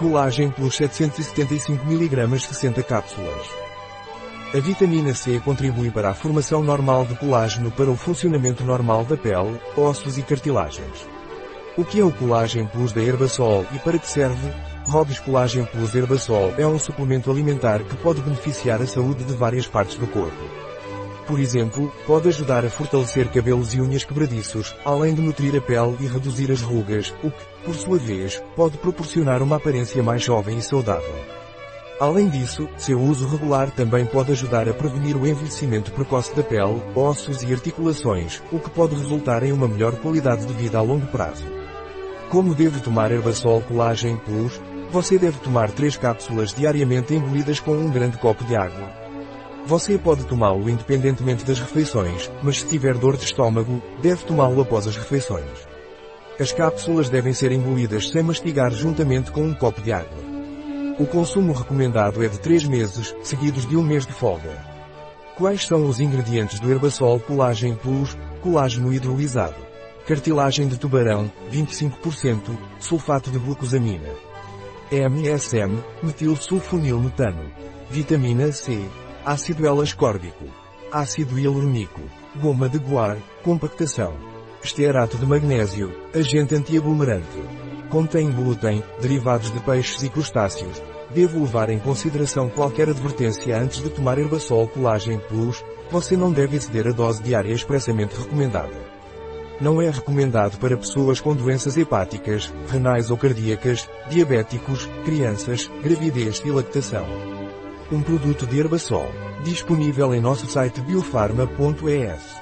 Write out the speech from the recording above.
Colagem Plus 775mg 60 cápsulas. A vitamina C contribui para a formação normal de colágeno para o funcionamento normal da pele, ossos e cartilagens. O que é o Colágeno Plus da Herbasol e para que serve? Robis Colágeno Plus Herbasol é um suplemento alimentar que pode beneficiar a saúde de várias partes do corpo. Por exemplo, pode ajudar a fortalecer cabelos e unhas quebradiços, além de nutrir a pele e reduzir as rugas, o que, por sua vez, pode proporcionar uma aparência mais jovem e saudável. Além disso, seu uso regular também pode ajudar a prevenir o envelhecimento precoce da pele, ossos e articulações, o que pode resultar em uma melhor qualidade de vida a longo prazo. Como deve tomar Herbasol Collagen Plus? Você deve tomar 3 cápsulas diariamente engolidas com um grande copo de água. Você pode tomá-lo independentemente das refeições, mas se tiver dor de estômago, deve tomá-lo após as refeições. As cápsulas devem ser engolidas sem mastigar juntamente com um copo de água. O consumo recomendado é de 3 meses, seguidos de um mês de folga. Quais são os ingredientes do Herbasol Collagen Plus, colágeno hidrolisado? Cartilagem de tubarão, 25%, sulfato de glucosamina. MSM, metilsulfonilmetano. Vitamina C, ácido L-ascórbico, ácido hialurônico, goma de guar, compactação, estearato de magnésio, agente antiaglomerante. Contém glúten, derivados de peixes e crustáceos. Devo levar em consideração qualquer advertência antes de tomar Herbasol Collagen Plus, você não deve exceder a dose diária expressamente recomendada. Não é recomendado para pessoas com doenças hepáticas, renais ou cardíacas, diabéticos, crianças, gravidez e lactação. Um produto de Herbasol, disponível em nosso site biofarma.es.